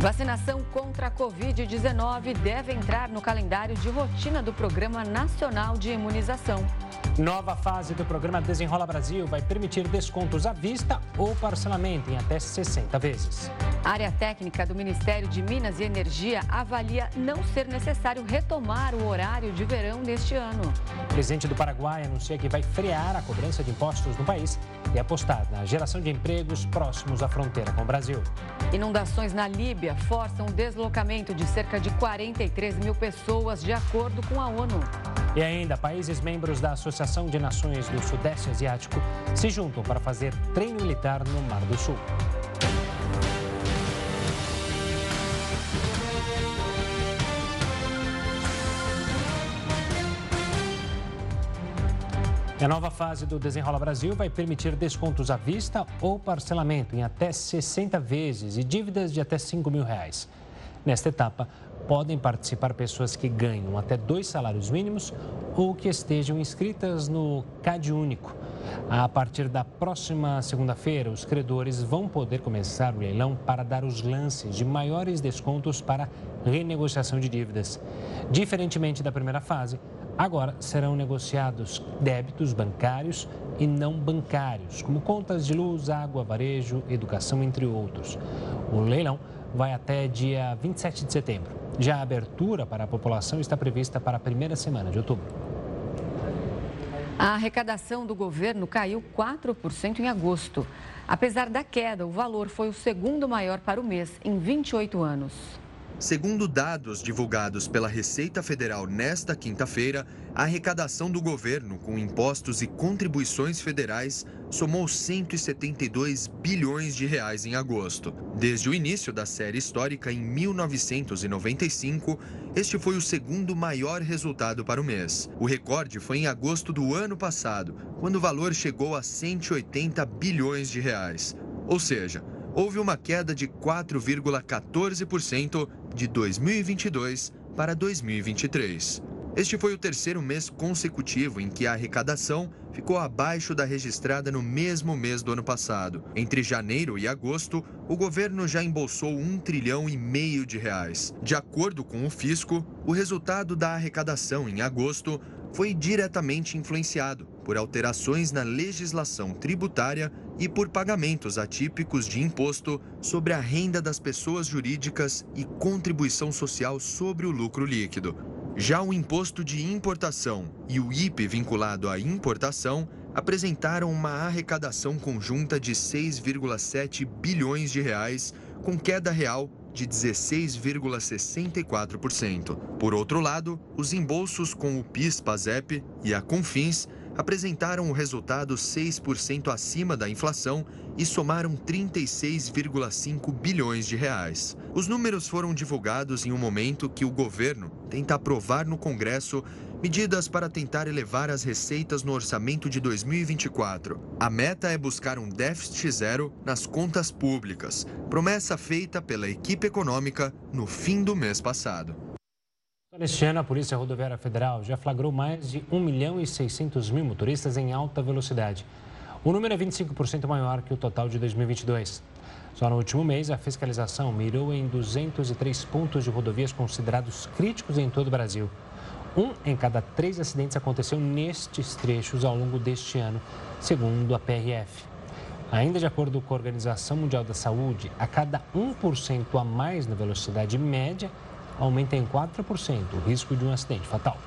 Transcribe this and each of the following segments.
Vacinação contra a Covid-19 deve entrar no calendário de rotina do Programa Nacional de Imunização. Nova fase do programa Desenrola Brasil vai permitir descontos à vista ou parcelamento em até 60 vezes. A área técnica do Ministério de Minas e Energia avalia não ser necessário retomar o horário de verão neste ano. O presidente do Paraguai anuncia que vai frear a cobrança de impostos no país e apostar na geração de empregos próximos à fronteira com o Brasil. Inundações na Líbia forçam o deslocamento de cerca de 43 mil pessoas, de acordo com a ONU. E ainda, países membros da Associação de Nações do Sudeste Asiático se juntam para fazer treino militar no Mar do Sul. A nova fase do Desenrola Brasil vai permitir descontos à vista ou parcelamento em até 60 vezes e dívidas de até 5 mil reais. Nesta etapa, podem participar pessoas que ganham até dois salários mínimos ou que estejam inscritas no CAD Único. A partir da próxima segunda-feira, os credores vão poder começar o leilão para dar os lances de maiores descontos para renegociação de dívidas. Diferentemente da primeira fase, agora serão negociados débitos bancários e não bancários, como contas de luz, água, varejo, educação, entre outros. O leilão vai até dia 27 de setembro. Já a abertura para a população está prevista para a primeira semana de outubro. A arrecadação do governo caiu 4% em agosto. Apesar da queda, o valor foi o segundo maior para o mês em 28 anos. Segundo dados divulgados pela Receita Federal nesta quinta-feira, a arrecadação do governo com impostos e contribuições federais somou 172 bilhões de reais em agosto. Desde o início da série histórica em 1995, este foi o segundo maior resultado para o mês. O recorde foi em agosto do ano passado, quando o valor chegou a 180 bilhões de reais. Ou seja, houve uma queda de 4,14% de 2022 para 2023. Este foi o terceiro mês consecutivo em que a arrecadação ficou abaixo da registrada no mesmo mês do ano passado. Entre janeiro e agosto, o governo já embolsou um trilhão e meio de reais. De acordo com o fisco, o resultado da arrecadação em agosto foi diretamente influenciado por alterações na legislação tributária e por pagamentos atípicos de imposto sobre a renda das pessoas jurídicas e contribuição social sobre o lucro líquido. Já o imposto de importação e o IP vinculado à importação apresentaram uma arrecadação conjunta de 6,7 bilhões de reais, com queda real de 16,64%. Por outro lado, os embolsos com o PIS/PASEP e a Confins apresentaram o resultado 6% acima da inflação e somaram 36,5 bilhões de reais. Os números foram divulgados em um momento que o governo tenta aprovar no Congresso medidas para tentar elevar as receitas no orçamento de 2024. A meta é buscar um déficit zero nas contas públicas, promessa feita pela equipe econômica no fim do mês passado. Neste ano, a Polícia Rodoviária Federal já flagrou mais de 1 milhão e 600 mil motoristas em alta velocidade. O número é 25% maior que o total de 2022. Só no último mês, a fiscalização mirou em 203 pontos de rodovias considerados críticos em todo o Brasil. Um em cada três acidentes aconteceu nestes trechos ao longo deste ano, segundo a PRF. Ainda de acordo com a Organização Mundial da Saúde, a cada 1% a mais na velocidade média, aumenta em 4% o risco de um acidente fatal.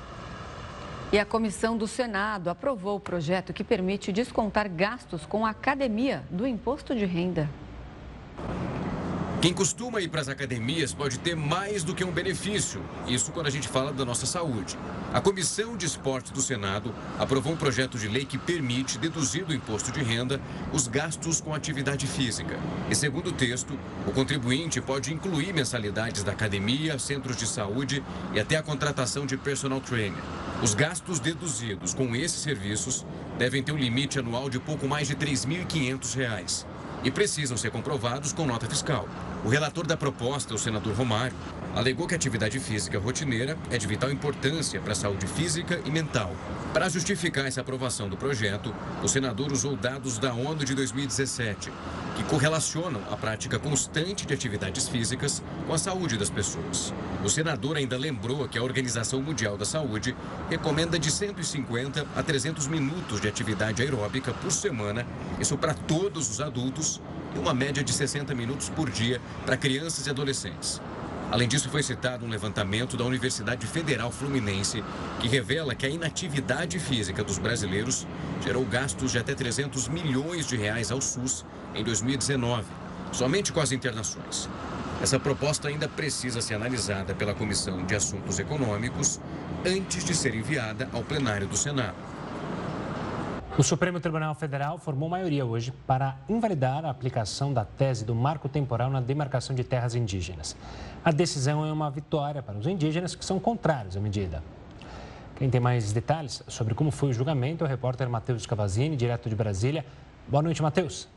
E a comissão do Senado aprovou o projeto que permite descontar gastos com a academia do imposto de renda. Quem costuma ir para as academias pode ter mais do que um benefício. Isso quando a gente fala da nossa saúde. A Comissão de Esportes do Senado aprovou um projeto de lei que permite deduzir do imposto de renda os gastos com atividade física. E segundo o texto, o contribuinte pode incluir mensalidades da academia, centros de saúde e até a contratação de personal trainer. Os gastos deduzidos com esses serviços devem ter um limite anual de pouco mais de R$ 3.500 e precisam ser comprovados com nota fiscal. O relator da proposta, o senador Romário, alegou que a atividade física rotineira é de vital importância para a saúde física e mental. Para justificar essa aprovação do projeto, o senador usou dados da ONU de 2017, que correlacionam a prática constante de atividades físicas com a saúde das pessoas. O senador ainda lembrou que a Organização Mundial da Saúde recomenda de 150 a 300 minutos de atividade aeróbica por semana, isso para todos os adultos, e uma média de 60 minutos por dia para crianças e adolescentes. Além disso, foi citado um levantamento da Universidade Federal Fluminense que revela que a inatividade física dos brasileiros gerou gastos de até 300 milhões de reais ao SUS em 2019, somente com as internações. Essa proposta ainda precisa ser analisada pela Comissão de Assuntos Econômicos antes de ser enviada ao plenário do Senado. O Supremo Tribunal Federal formou maioria hoje para invalidar a aplicação da tese do marco temporal na demarcação de terras indígenas. A decisão é uma vitória para os indígenas que são contrários à medida. Quem tem mais detalhes sobre como foi o julgamento é o repórter Matheus Cavazini, direto de Brasília. Boa noite, Matheus.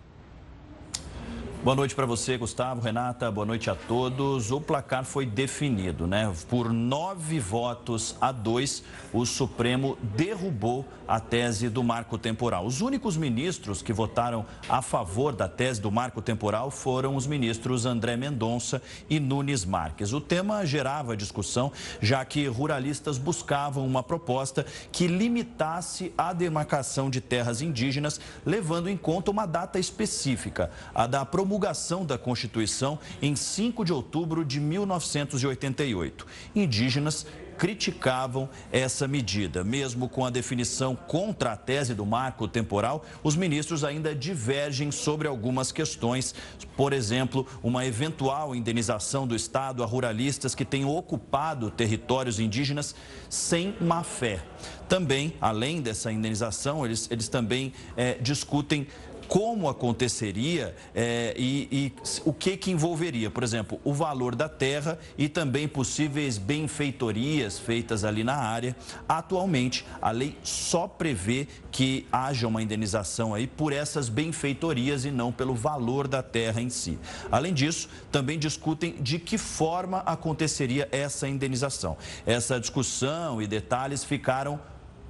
Boa noite para você, Gustavo, Renata, boa noite a todos. O placar foi definido, né? Por nove votos a dois, o Supremo derrubou a tese do marco temporal. Os únicos ministros que votaram a favor da tese do marco temporal foram os ministros André Mendonça e Nunes Marques. O tema gerava discussão, já que ruralistas buscavam uma proposta que limitasse a demarcação de terras indígenas, levando em conta uma data específica, a da promulgação promulgação da Constituição em 5 de outubro de 1988. Indígenas criticavam essa medida. Mesmo com a definição contra a tese do marco temporal, os ministros ainda divergem sobre algumas questões. Por exemplo, uma eventual indenização do Estado a ruralistas que tenham ocupado territórios indígenas sem má fé. Também, além dessa indenização, eles, eles também é, discutem como aconteceria é, e, e, o que, que envolveria. Por exemplo, o valor da terra e também possíveis benfeitorias feitas ali na área. Atualmente, a lei só prevê que haja uma indenização aí por essas benfeitorias e não pelo valor da terra em si. Além disso, também discutem de que forma aconteceria essa indenização. Essa discussão e detalhes ficaram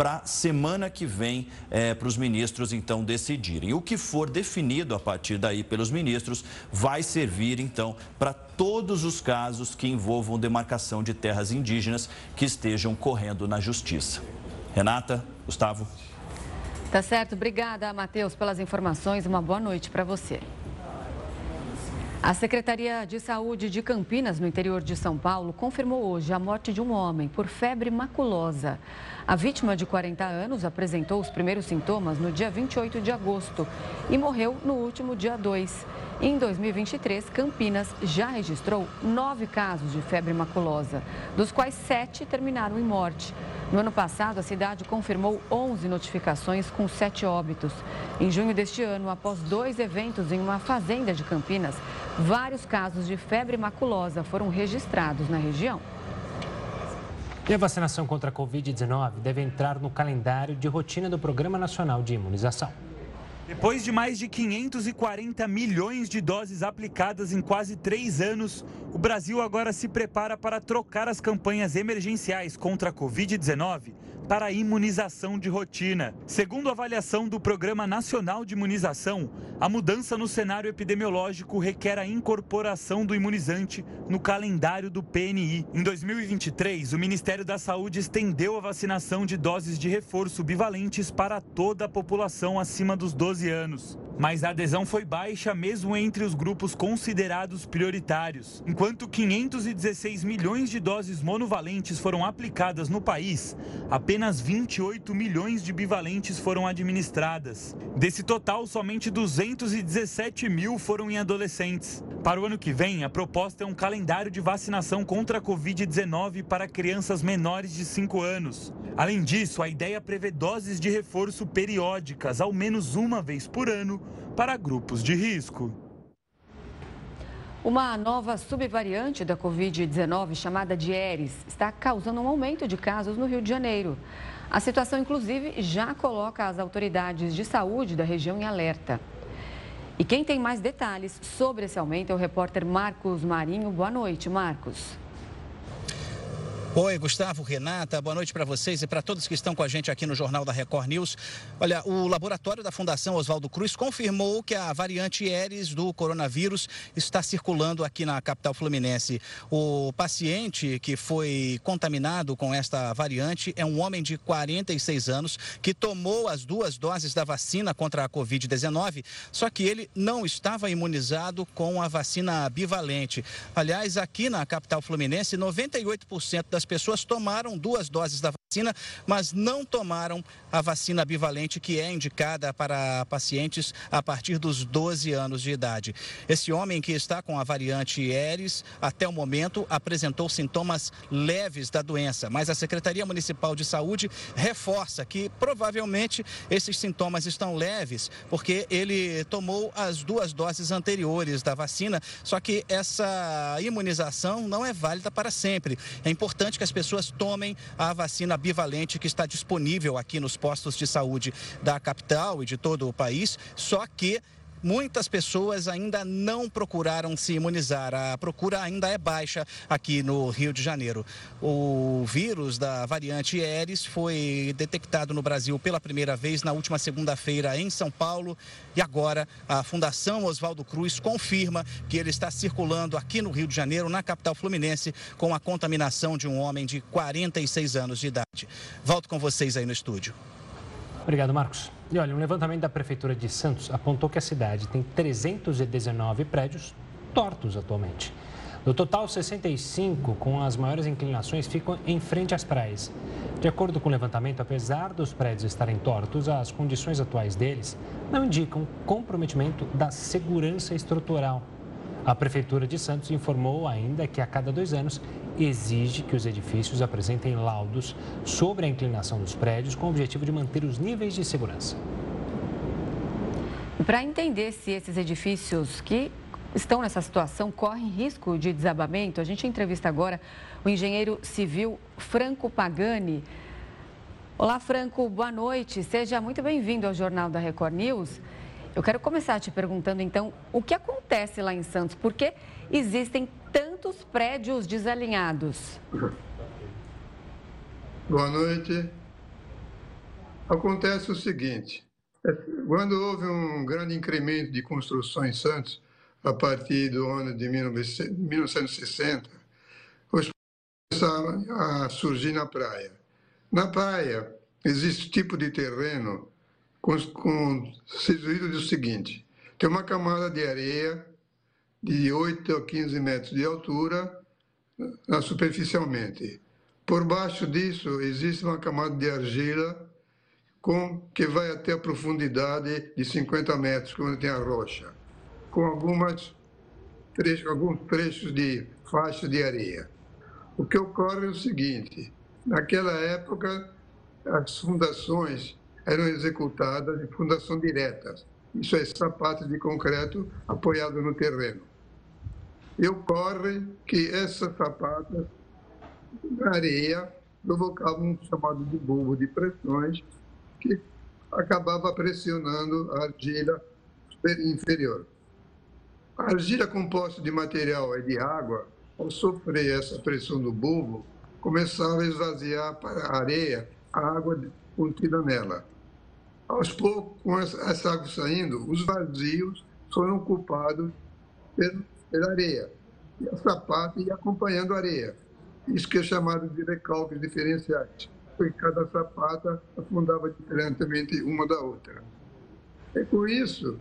para semana que vem é, para os ministros então decidirem. O que for definido a partir daí pelos ministros vai servir então para todos os casos que envolvam demarcação de terras indígenas que estejam correndo na justiça. Renata, Gustavo. Tá certo. Obrigada, Matheus, pelas informações. Uma boa noite para você. A Secretaria de Saúde de Campinas, no interior de São Paulo, confirmou hoje a morte de um homem por febre maculosa. A vítima, de 40 anos, apresentou os primeiros sintomas no dia 28 de agosto e morreu no último dia 2. Em 2023, Campinas já registrou nove casos de febre maculosa, dos quais sete terminaram em morte. No ano passado, a cidade confirmou 11 notificações com sete óbitos. Em junho deste ano, após dois eventos em uma fazenda de Campinas, vários casos de febre maculosa foram registrados na região. E a vacinação contra a Covid-19 deve entrar no calendário de rotina do Programa Nacional de Imunização. Depois de mais de 540 milhões de doses aplicadas em quase três anos, o Brasil agora se prepara para trocar as campanhas emergenciais contra a Covid-19 para a imunização de rotina. Segundo a avaliação do Programa Nacional de Imunização, a mudança no cenário epidemiológico requer a incorporação do imunizante no calendário do PNI. Em 2023, o Ministério da Saúde estendeu a vacinação de doses de reforço bivalentes para toda a população acima dos 12 anos. Mas a adesão foi baixa mesmo entre os grupos considerados prioritários. Enquanto 516 milhões de doses monovalentes foram aplicadas no país, apenas 28 milhões de bivalentes foram administradas. Desse total, somente 217 mil foram em adolescentes. Para o ano que vem, a proposta é um calendário de vacinação contra a Covid-19 para crianças menores de 5 anos. Além disso, a ideia prevê doses de reforço periódicas, ao menos uma vez por ano, para grupos de risco. Uma nova subvariante da Covid-19, chamada de Eris, está causando um aumento de casos no Rio de Janeiro. A situação, inclusive, já coloca as autoridades de saúde da região em alerta. E quem tem mais detalhes sobre esse aumento é o repórter Marcos Marinho. Boa noite, Marcos. Oi, Gustavo, Renata, boa noite para vocês e para todos que estão com a gente aqui no Jornal da Record News. Olha, o laboratório da Fundação Oswaldo Cruz confirmou que a variante Eres do coronavírus está circulando aqui na capital fluminense. O paciente que foi contaminado com esta variante é um homem de 46 anos que tomou as duas doses da vacina contra a Covid-19, só que ele não estava imunizado com a vacina bivalente. Aliás, aqui na capital fluminense, 98% das pessoas tomaram duas doses da vacina, mas não tomaram a vacina bivalente que é indicada para pacientes a partir dos 12 anos de idade. Esse homem que está com a variante Eres, até o momento, apresentou sintomas leves da doença, mas a Secretaria Municipal de Saúde reforça que provavelmente esses sintomas estão leves, porque ele tomou as duas doses anteriores da vacina, só que essa imunização não é válida para sempre. É importante que as pessoas tomem a vacina bivalente que está disponível aqui nos postos de saúde da capital e de todo o país, só que muitas pessoas ainda não procuraram se imunizar. A procura ainda é baixa aqui no Rio de Janeiro. O vírus da variante Eres foi detectado no Brasil pela primeira vez na última segunda-feira em São Paulo e agora a Fundação Oswaldo Cruz confirma que ele está circulando aqui no Rio de Janeiro, na capital fluminense, com a contaminação de um homem de 46 anos de idade. Volto com vocês aí no estúdio. Obrigado, Marcos. E olha, um levantamento da Prefeitura de Santos apontou que a cidade tem 319 prédios tortos atualmente. Do total, 65 com as maiores inclinações ficam em frente às praias. De acordo com o levantamento, apesar dos prédios estarem tortos, as condições atuais deles não indicam comprometimento da segurança estrutural. A Prefeitura de Santos informou ainda que a cada dois anos exige que os edifícios apresentem laudos sobre a inclinação dos prédios com o objetivo de manter os níveis de segurança. Para entender se esses edifícios que estão nessa situação correm risco de desabamento, a gente entrevista agora o engenheiro civil Franco Pagani. Olá, Franco, boa noite. Seja muito bem-vindo ao Jornal da Record News. Eu quero começar te perguntando, então, o que acontece lá em Santos? Por que existem tantos prédios desalinhados? Boa noite. Acontece o seguinte: é, quando houve um grande incremento de construção em Santos, a partir do ano de 1960, os começaram a surgir na praia. Na praia, existe tipo de terreno constituído do seguinte: tem uma camada de areia de 8 a 15 metros de altura na, superficialmente. Por baixo disso existe uma camada de argila com que vai até a profundidade de 50 metros, quando tem a rocha, com algumas alguns trechos de faixa de areia. O que ocorre é o seguinte: naquela época, as fundações eram executadas de fundação direta, isso é, sapatos de concreto apoiado no terreno. E ocorre que essas sapatas na areia provocavam um chamado de bulbo de pressões que acabava pressionando a argila inferior. A argila composta de material e de água, ao sofrer essa pressão do bulbo, começava a esvaziar para a areia a água contida nela. Aos poucos, com essa água saindo, os vazios foram ocupados pela areia. E a sapata ia acompanhando a areia. Isso que é chamado de recalques diferenciais. Porque cada sapata afundava diferentemente uma da outra. É com isso,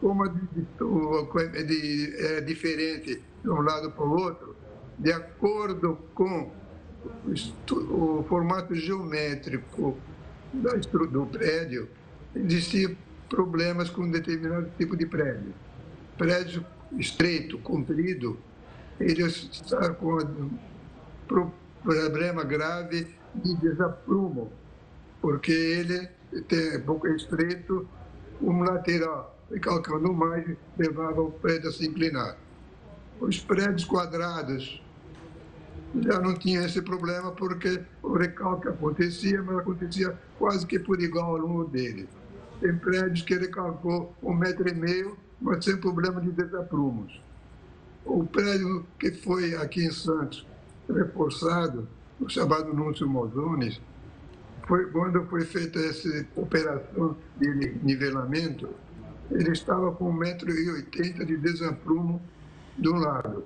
como é, diferente de um lado para o outro, de acordo com o formato geométrico do prédio, existiam problemas com um determinado tipo de prédio. Prédio estreito, comprido, ele está com um problema grave de desaprumo, porque ele tem pouco estreito, um lateral, e calcando mais, levava o prédio a se inclinar. Os prédios quadrados já não tinha esse problema porque o recalque acontecia, mas acontecia quase que por igual ao longo dele. Tem prédios que recalcou um metro e meio, mas sem problema de desaprumos. O prédio que foi aqui em Santos reforçado o chamado Núncio Mozones, foi quando foi feita essa operação de nivelamento, ele estava com 1,80m de desaprumo de um lado.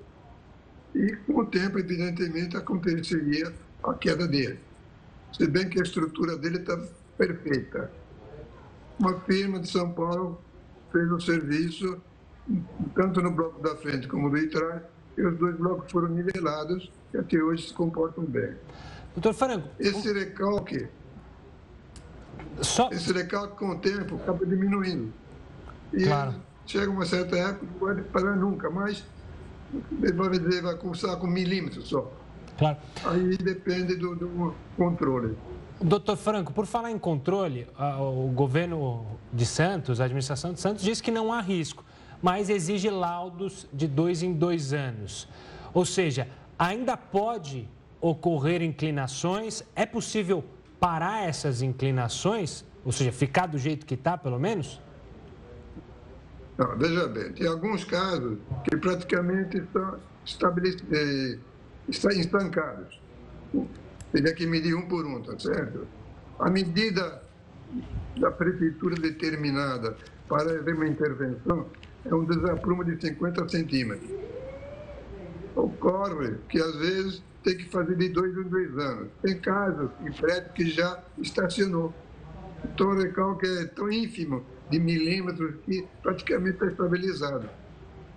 E com o tempo, evidentemente, aconteceria a queda dele. Se bem que a estrutura dele está perfeita. Uma firma de São Paulo fez o serviço, tanto no bloco da frente como do de trás, e os dois blocos foram nivelados e até hoje se comportam bem. Doutor Franco. Esse recalque, só... esse recalque com o tempo acaba diminuindo. E claro. chega uma certa época, não pode parar nunca, mas vai dizer, vai começar com milímetros só. Claro. Aí depende do, do controle. Doutor Franco, por falar em controle, o governo de Santos, a administração de Santos, diz que não há risco, mas exige laudos de dois em dois anos. Ou seja, ainda pode ocorrer inclinações, é possível parar essas inclinações, ou seja, ficar do jeito que está, pelo menos? Veja bem, tem alguns casos que praticamente estão, estabelecidos, estão estancados. Teria que medir um por um, tá certo? A medida da prefeitura determinada para haver uma intervenção é um desaprumo de 50 centímetros. Ocorre que, às vezes, tem que fazer de dois em dois anos. Tem casos em prédio que já estacionou. Então, o recalque é tão ínfimo de milímetros que praticamente está estabilizado.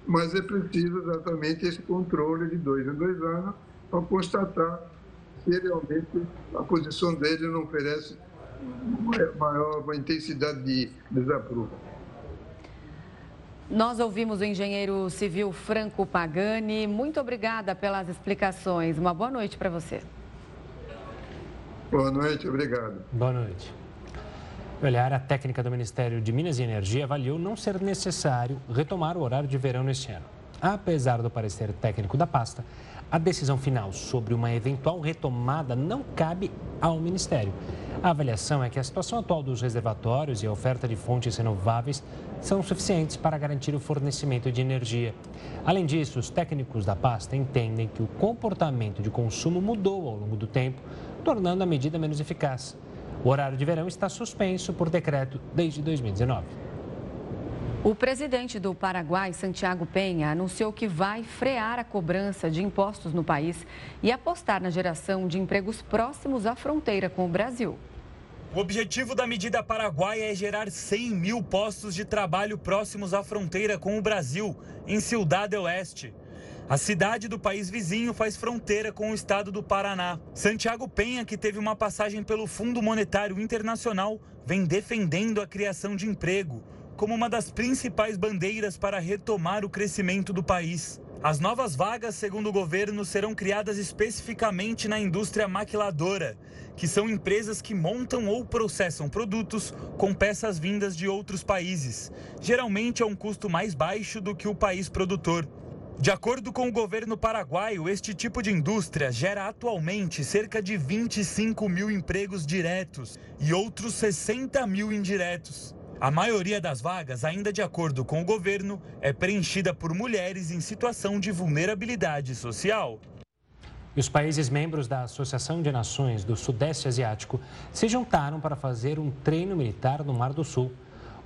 Mas é preciso exatamente esse controle de dois em dois anos para constatar se realmente a posição dele não oferece maior uma intensidade de desaprumo. Nós ouvimos o engenheiro civil Franco Pagani. Muito obrigada pelas explicações. Uma boa noite para você. Boa noite, obrigado. Boa noite. Olha, a técnica do Ministério de Minas e Energia avaliou não ser necessário retomar o horário de verão neste ano. Apesar do parecer técnico da pasta, a decisão final sobre uma eventual retomada não cabe ao Ministério. A avaliação é que a situação atual dos reservatórios e a oferta de fontes renováveis são suficientes para garantir o fornecimento de energia. Além disso, os técnicos da pasta entendem que o comportamento de consumo mudou ao longo do tempo, tornando a medida menos eficaz. O horário de verão está suspenso por decreto desde 2019. O presidente do Paraguai, Santiago Penha, anunciou que vai frear a cobrança de impostos no país e apostar na geração de empregos próximos à fronteira com o Brasil. O objetivo da medida paraguaia é gerar 100 mil postos de trabalho próximos à fronteira com o Brasil, em Ciudad Oeste. A cidade do país vizinho faz fronteira com o estado do Paraná. Santiago Penha, que teve uma passagem pelo Fundo Monetário Internacional, vem defendendo a criação de emprego como uma das principais bandeiras para retomar o crescimento do país. As novas vagas, segundo o governo, serão criadas especificamente na indústria maquiladora, que são empresas que montam ou processam produtos com peças vindas de outros países, geralmente a um custo mais baixo do que o país produtor. De acordo com o governo paraguaio, este tipo de indústria gera atualmente cerca de 25 mil empregos diretos e outros 60 mil indiretos. A maioria das vagas, ainda de acordo com o governo, é preenchida por mulheres em situação de vulnerabilidade social. E os países membros da Associação de Nações do Sudeste Asiático se juntaram para fazer um treino militar no Mar do Sul.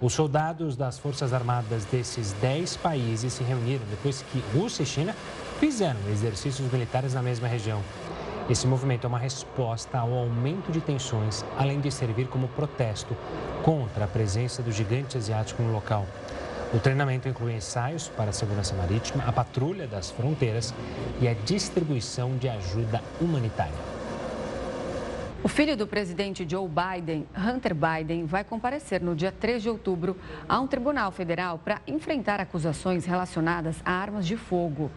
Os soldados das Forças Armadas desses 10 países se reuniram depois que Rússia e China fizeram exercícios militares na mesma região. Esse movimento é uma resposta ao aumento de tensões, além de servir como protesto contra a presença do gigante asiático no local. O treinamento inclui ensaios para a segurança marítima, a patrulha das fronteiras e a distribuição de ajuda humanitária. O filho do presidente Joe Biden, Hunter Biden, vai comparecer no dia 3 de outubro a um tribunal federal para enfrentar acusações relacionadas a armas de fogo.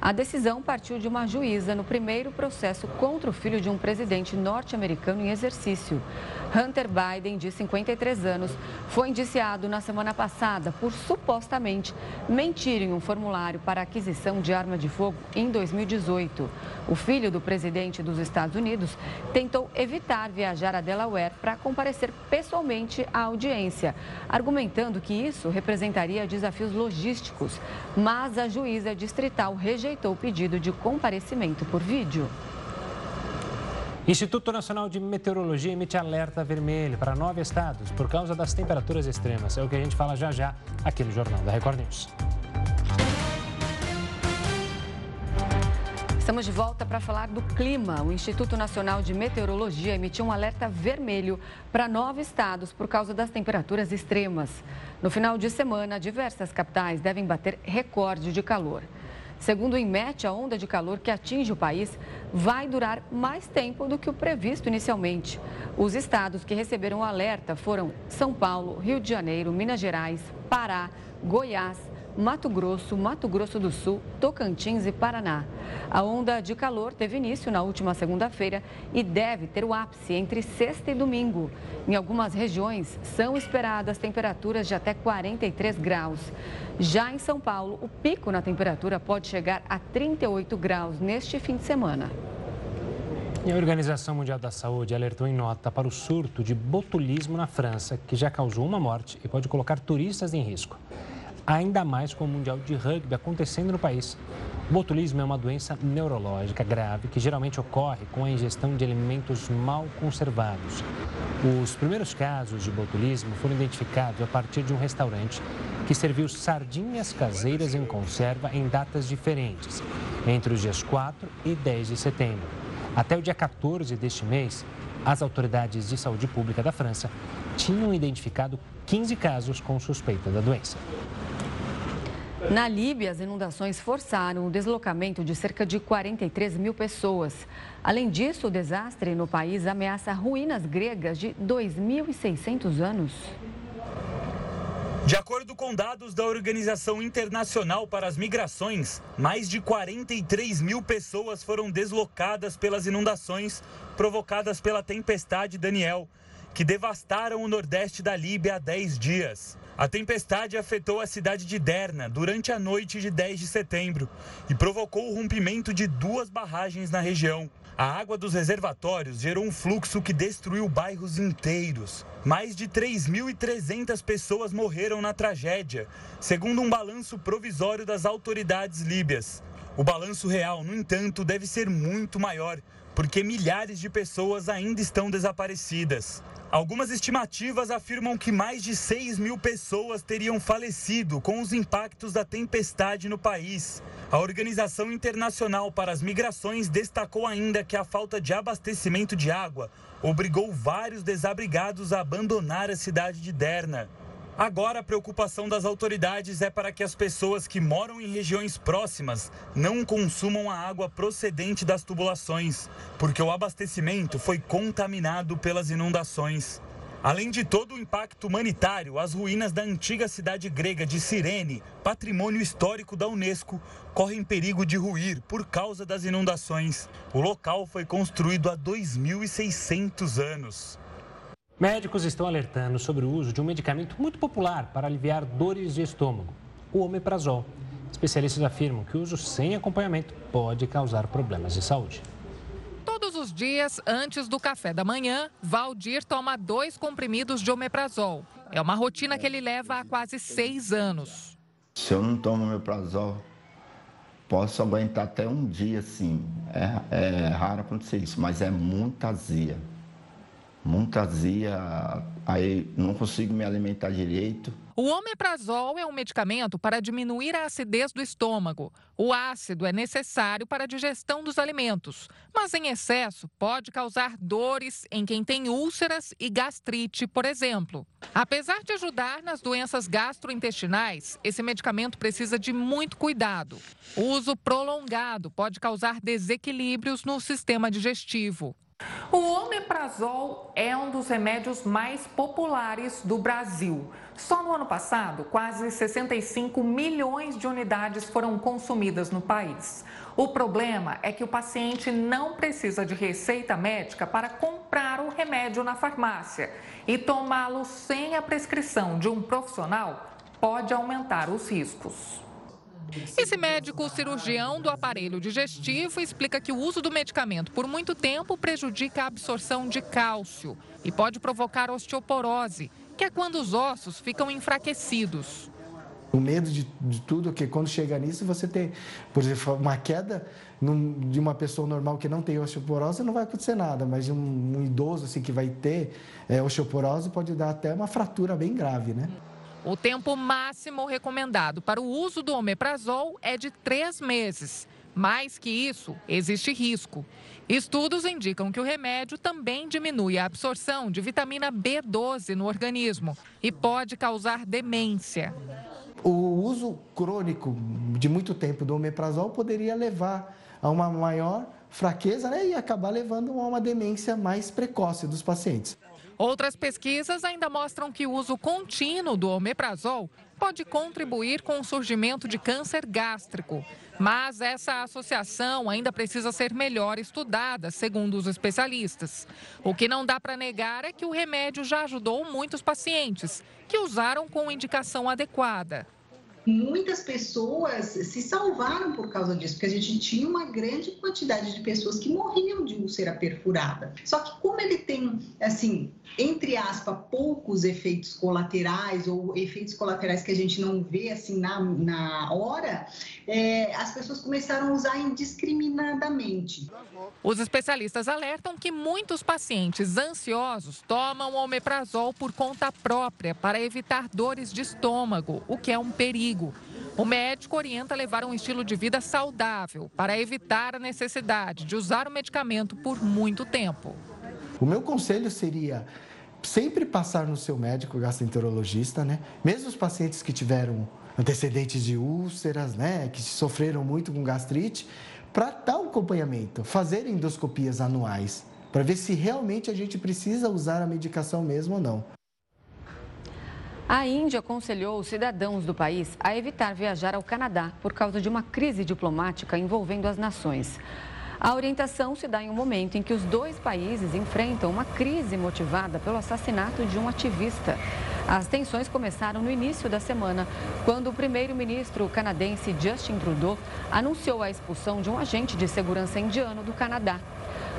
A decisão partiu de uma juíza no primeiro processo contra o filho de um presidente norte-americano em exercício. Hunter Biden, de 53 anos, foi indiciado na semana passada por supostamente mentir em um formulário para aquisição de arma de fogo em 2018. O filho do presidente dos Estados Unidos tentou evitar viajar a Delaware para comparecer pessoalmente à audiência, argumentando que isso representaria desafios logísticos. Mas a juíza distrital rejeitou o pedido de comparecimento por vídeo. Instituto Nacional de Meteorologia emite alerta vermelho para nove estados por causa das temperaturas extremas. É o que a gente fala já já aqui no Jornal da Record News. Estamos de volta para falar do clima. O Instituto Nacional de Meteorologia emitiu um alerta vermelho para nove estados por causa das temperaturas extremas. No final de semana, diversas capitais devem bater recorde de calor. Segundo o INMET, a onda de calor que atinge o país vai durar mais tempo do que o previsto inicialmente. Os estados que receberam o alerta foram São Paulo, Rio de Janeiro, Minas Gerais, Pará, Goiás, Mato Grosso, Mato Grosso do Sul, Tocantins e Paraná. A onda de calor teve início na última segunda-feira e deve ter o ápice entre sexta e domingo. Em algumas regiões, são esperadas temperaturas de até 43 graus. Já em São Paulo, o pico na temperatura pode chegar a 38 graus neste fim de semana. E a Organização Mundial da Saúde alertou em nota para o surto de botulismo na França, que já causou uma morte e pode colocar turistas em risco ainda mais com o Mundial de Rugby acontecendo no país. O botulismo é uma doença neurológica grave que geralmente ocorre com a ingestão de alimentos mal conservados. Os primeiros casos de botulismo foram identificados a partir de um restaurante que serviu sardinhas caseiras em conserva em datas diferentes, entre os dias 4 e 10 de setembro. Até o dia 14 deste mês, as autoridades de saúde pública da França tinham identificado 15 casos com suspeita da doença. Na Líbia, as inundações forçaram o deslocamento de cerca de 43 mil pessoas. Além disso, o desastre no país ameaça ruínas gregas de 2.600 anos. De acordo com dados da Organização Internacional para as Migrações, mais de 43 mil pessoas foram deslocadas pelas inundações provocadas pela tempestade Daniel, que devastaram o nordeste da Líbia há 10 dias. A tempestade afetou a cidade de Derna durante a noite de 10 de setembro e provocou o rompimento de duas barragens na região. A água dos reservatórios gerou um fluxo que destruiu bairros inteiros. Mais de 3.300 pessoas morreram na tragédia, segundo um balanço provisório das autoridades líbias. O balanço real, no entanto, deve ser muito maior, porque milhares de pessoas ainda estão desaparecidas. Algumas estimativas afirmam que mais de 6 mil pessoas teriam falecido com os impactos da tempestade no país. A Organização Internacional para as Migrações destacou ainda que a falta de abastecimento de água obrigou vários desabrigados a abandonar a cidade de Derna. Agora, a preocupação das autoridades é para que as pessoas que moram em regiões próximas não consumam a água procedente das tubulações, porque o abastecimento foi contaminado pelas inundações. Além de todo o impacto humanitário, as ruínas da antiga cidade grega de Cirene, patrimônio histórico da Unesco, correm perigo de ruir por causa das inundações. O local foi construído há 2.600 anos. Médicos estão alertando sobre o uso de um medicamento muito popular para aliviar dores de estômago, o omeprazol. Especialistas afirmam que o uso sem acompanhamento pode causar problemas de saúde. Todos os dias, antes do café da manhã, Valdir toma dois comprimidos de omeprazol. É uma rotina que ele leva há quase seis anos. Se eu não tomo omeprazol, posso aguentar até um dia, sim. É, é raro acontecer isso, mas é muita azia muita azia, aí não consigo me alimentar direito. O omeprazol é um medicamento para diminuir a acidez do estômago. O ácido é necessário para a digestão dos alimentos, mas em excesso pode causar dores em quem tem úlceras e gastrite, por exemplo. Apesar de ajudar nas doenças gastrointestinais, esse medicamento precisa de muito cuidado. O uso prolongado pode causar desequilíbrios no sistema digestivo. O omeprazol é um dos remédios mais populares do Brasil. Só no ano passado, quase 65 milhões de unidades foram consumidas no país. O problema é que o paciente não precisa de receita médica para comprar o remédio na farmácia e tomá-lo sem a prescrição de um profissional pode aumentar os riscos. Esse médico cirurgião do aparelho digestivo explica que o uso do medicamento por muito tempo prejudica a absorção de cálcio e pode provocar osteoporose, que é quando os ossos ficam enfraquecidos. O medo de, de tudo, que quando chega nisso, você tem, por exemplo, uma queda num, de uma pessoa normal que não tem osteoporose, não vai acontecer nada, mas um, um idoso assim, que vai ter é, osteoporose pode dar até uma fratura bem grave, né? O tempo máximo recomendado para o uso do omeprazol é de três meses. Mais que isso, existe risco. Estudos indicam que o remédio também diminui a absorção de vitamina B12 no organismo e pode causar demência. O uso crônico de muito tempo do omeprazol poderia levar a uma maior fraqueza né, e acabar levando a uma demência mais precoce dos pacientes. Outras pesquisas ainda mostram que o uso contínuo do omeprazol pode contribuir com o surgimento de câncer gástrico. Mas essa associação ainda precisa ser melhor estudada, segundo os especialistas. O que não dá para negar é que o remédio já ajudou muitos pacientes que usaram com indicação adequada muitas pessoas se salvaram por causa disso, porque a gente tinha uma grande quantidade de pessoas que morriam de úlcera perfurada. Só que como ele tem, assim, entre aspas, poucos efeitos colaterais ou efeitos colaterais que a gente não vê assim na, na hora, é, as pessoas começaram a usar indiscriminadamente. Os especialistas alertam que muitos pacientes ansiosos tomam omeprazol por conta própria para evitar dores de estômago, o que é um perigo. O médico orienta a levar um estilo de vida saudável para evitar a necessidade de usar o medicamento por muito tempo. O meu conselho seria sempre passar no seu médico gastroenterologista, né? Mesmo os pacientes que tiveram antecedentes de úlceras, né, que sofreram muito com gastrite, para um acompanhamento, fazer endoscopias anuais, para ver se realmente a gente precisa usar a medicação mesmo ou não. A Índia aconselhou os cidadãos do país a evitar viajar ao Canadá por causa de uma crise diplomática envolvendo as nações. A orientação se dá em um momento em que os dois países enfrentam uma crise motivada pelo assassinato de um ativista. As tensões começaram no início da semana, quando o primeiro-ministro canadense Justin Trudeau anunciou a expulsão de um agente de segurança indiano do Canadá.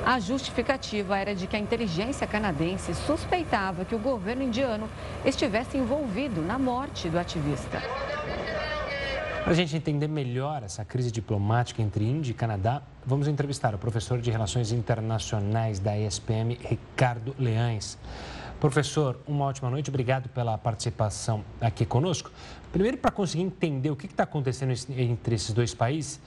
A justificativa era de que a inteligência canadense suspeitava que o governo indiano estivesse envolvido na morte do ativista. Para a gente entender melhor essa crise diplomática entre Índia e Canadá, vamos entrevistar o professor de Relações Internacionais da ESPM, Ricardo Leães. Professor, uma ótima noite, obrigado pela participação aqui conosco. Primeiro, para conseguir entender o que está acontecendo entre esses dois países,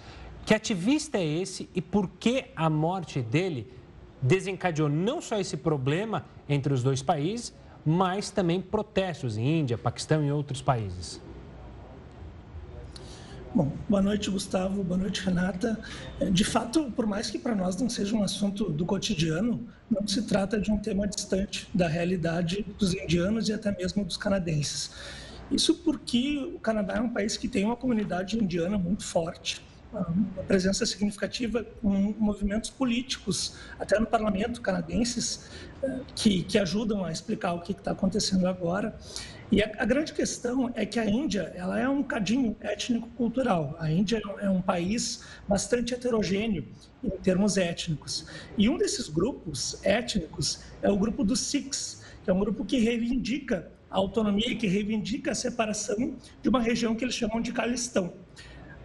que ativista é esse e por que a morte dele desencadeou não só esse problema entre os dois países, mas também protestos em Índia, Paquistão e outros países? Bom, boa noite, Gustavo. Boa noite, Renata. É, de fato, por mais que para nós não seja um assunto do cotidiano, não se trata de um tema distante da realidade dos indianos e até mesmo dos canadenses. Isso porque o Canadá é um país que tem uma comunidade indiana muito forte, uma presença significativa com movimentos políticos, até no parlamento canadenses, é, que, que ajudam a explicar o que está acontecendo agora. E a, a, grande questão é que a Índia ela é um cadinho étnico-cultural. A Índia é um país bastante heterogêneo em termos étnicos. E um desses grupos étnicos é o grupo dos Sikhs, que é um grupo que reivindica a autonomia, que reivindica a separação de uma região que eles chamam de Calistão.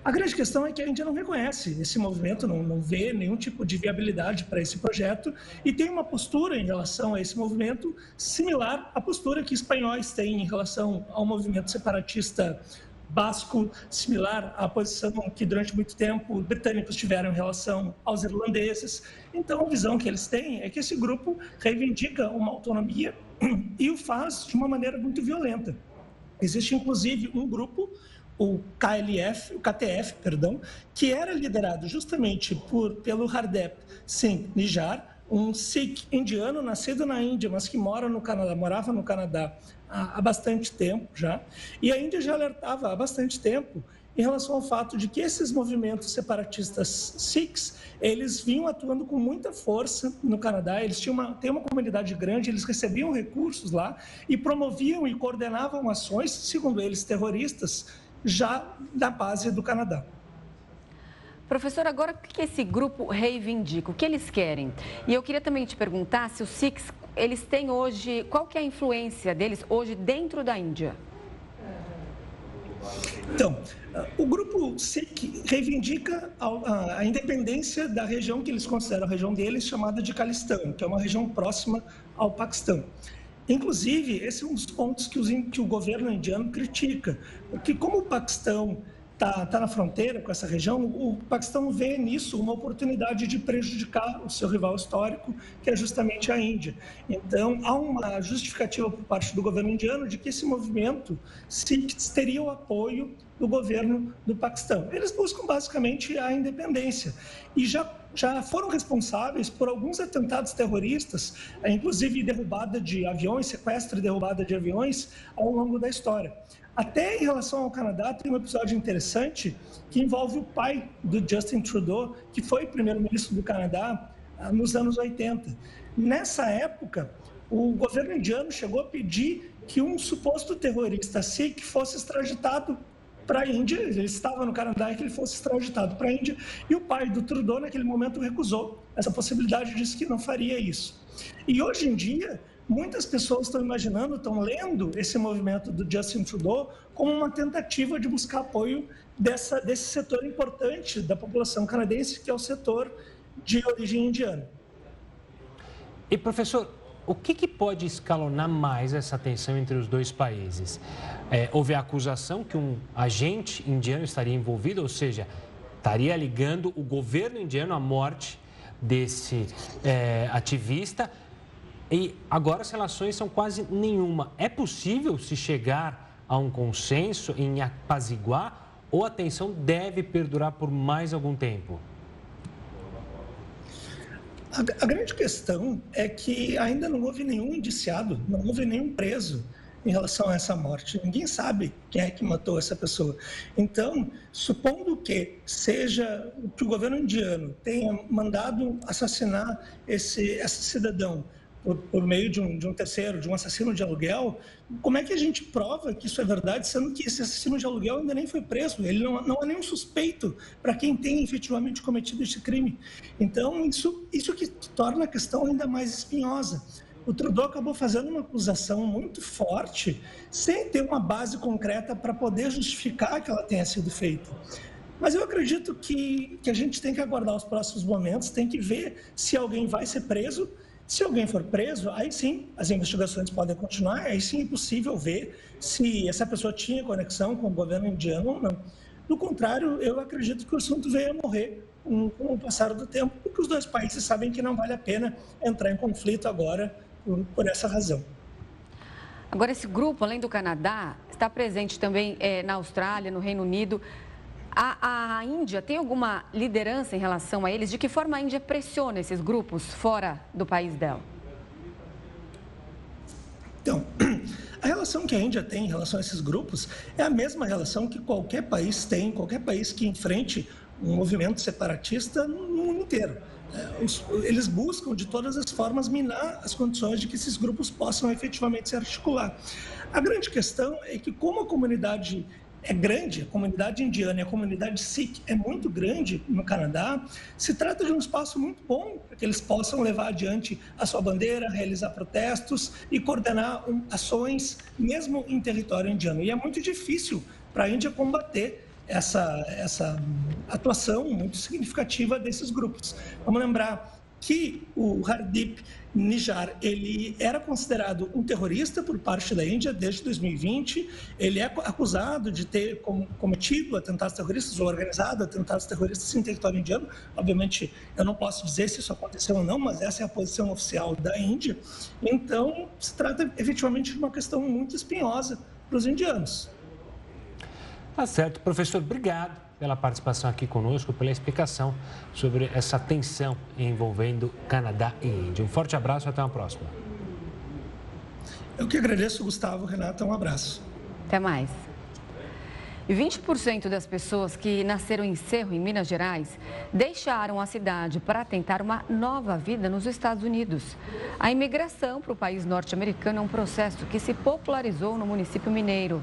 A grande questão é que a Índia não reconhece esse movimento, não, não vê nenhum tipo de viabilidade para esse projeto e tem uma postura em relação a esse movimento similar à postura que espanhóis têm em relação ao movimento separatista basco, similar à posição que durante muito tempo os britânicos tiveram em relação aos irlandeses. Então, a visão que eles têm é que esse grupo reivindica uma autonomia e o faz de uma maneira muito violenta. Existe, inclusive, um grupo o KLF, o KTF, perdão, que era liderado justamente por pelo Hardep Singh Nijar, um Sikh indiano nascido na Índia, mas que mora no Canadá, morava no Canadá há, há bastante tempo já. E a Índia já alertava há bastante tempo em relação ao fato de que esses movimentos separatistas Sikhs, eles vinham atuando com muita força no Canadá, eles tinham uma, têm uma comunidade grande, eles recebiam recursos lá e promoviam e coordenavam ações, segundo eles, terroristas, já da base do Canadá. Professor, agora o que esse grupo reivindica? O que eles querem? E eu queria também te perguntar se os Sikhs, eles têm hoje, qual que é a influência deles hoje dentro da Índia? Então, o grupo Sikh reivindica a, a, independência da região que eles consideram a região deles, chamada de Calistão, que é uma região próxima ao Paquistão. Inclusive, esse é um dos pontos que, os, que o governo indiano critica, porque como o Paquistão está tá na fronteira com essa região, o Paquistão vê nisso uma oportunidade de prejudicar o seu rival histórico, que é justamente a Índia. Então, há uma justificativa por parte do governo indiano de que esse movimento teria o apoio do governo do Paquistão. Eles buscam basicamente a independência e já já foram responsáveis por alguns atentados terroristas, inclusive derrubada de aviões, sequestro e derrubada de aviões ao longo da história. Até em relação ao Canadá, tem um episódio interessante que envolve o pai do Justin Trudeau, que foi primeiro-ministro do Canadá ah, nos anos 80. Nessa época, o governo indiano chegou a pedir que um suposto terrorista Sikh fosse extraditado para a Índia. Ele estava no Canadá e que ele fosse extraditado para a Índia. E o pai do Trudeau, naquele momento, recusou essa possibilidade, disse que não faria isso. E hoje em dia, muitas pessoas estão imaginando, estão lendo esse movimento do Justin Trudeau como uma tentativa de buscar apoio dessa, desse setor importante da população canadense, que é o setor de origem indiana. E, professor, o que, que pode escalonar mais essa tensão entre os dois países? É, houve a acusação que um agente indiano estaria envolvido, ou seja, estaria ligando o governo indiano à morte desse é, ativista e agora as relações são quase nenhuma. É possível se chegar a um consenso em apaziguar ou a tensão deve perdurar por mais algum tempo? A, a, grande questão é que ainda não houve nenhum indiciado, não houve nenhum preso em relação a essa morte. Ninguém sabe quem é que matou essa pessoa. Então, supondo que seja que o governo indiano tenha mandado assassinar esse, esse cidadão por, por meio de um, de um, terceiro, de um assassino de aluguel, como é que a gente prova que isso é verdade, sendo que esse assassino de aluguel ainda nem foi preso? Ele não, não é nenhum suspeito para quem tem efetivamente cometido esse crime. Então, isso, isso que torna a questão ainda mais espinhosa. O Trudeau acabou fazendo uma acusação muito forte, sem ter uma base concreta para poder justificar que ela tenha sido feita. Mas eu acredito que, que a gente tem que aguardar os próximos momentos, tem que ver se alguém vai ser preso se alguém for preso, aí sim as investigações podem continuar, aí sim é possível ver se essa pessoa tinha conexão com o governo indiano ou não. Do contrário, eu acredito que o assunto veio a morrer com, com o passar do tempo, porque os dois países sabem que não vale a pena entrar em conflito agora por, por essa razão. Agora, esse grupo, além do Canadá, está presente também é, na Austrália, no Reino Unido. A, a, Índia tem alguma liderança em relação a eles? De que forma a Índia pressiona esses grupos fora do país dela? Então, a relação que a Índia tem em relação a esses grupos é a mesma relação que qualquer país tem, qualquer país que enfrente um movimento separatista no mundo inteiro. É, eles buscam de todas as formas minar as condições de que esses grupos possam efetivamente se articular. A grande questão é que, como a comunidade é grande, a comunidade indiana e a comunidade Sikh é muito grande no Canadá, se trata de um espaço muito bom para que eles possam levar adiante a sua bandeira, realizar protestos e coordenar ações, mesmo em território indiano. E é muito difícil para a Índia combater essa, essa atuação muito significativa desses grupos. Vamos lembrar que o Hardeep Nijar ele era considerado um terrorista por parte da Índia desde 2020. Ele é acusado de ter cometido atentados terroristas ou organizado atentados terroristas em território indiano. Obviamente, eu não posso dizer se isso aconteceu ou não, mas essa é a posição oficial da Índia. Então, se trata efetivamente de uma questão muito espinhosa para os indianos. Tá certo, professor. Obrigado pela participação aqui conosco, pela explicação sobre essa tensão envolvendo Canadá e Índia. Um forte abraço e até uma próxima. Eu que agradeço, Gustavo, Renata, um abraço. Até mais. E 20% das pessoas que nasceram em Cerro, em Minas Gerais, deixaram a cidade para tentar uma nova vida nos Estados Unidos. A imigração para o país norte-americano é um processo que se popularizou no município mineiro.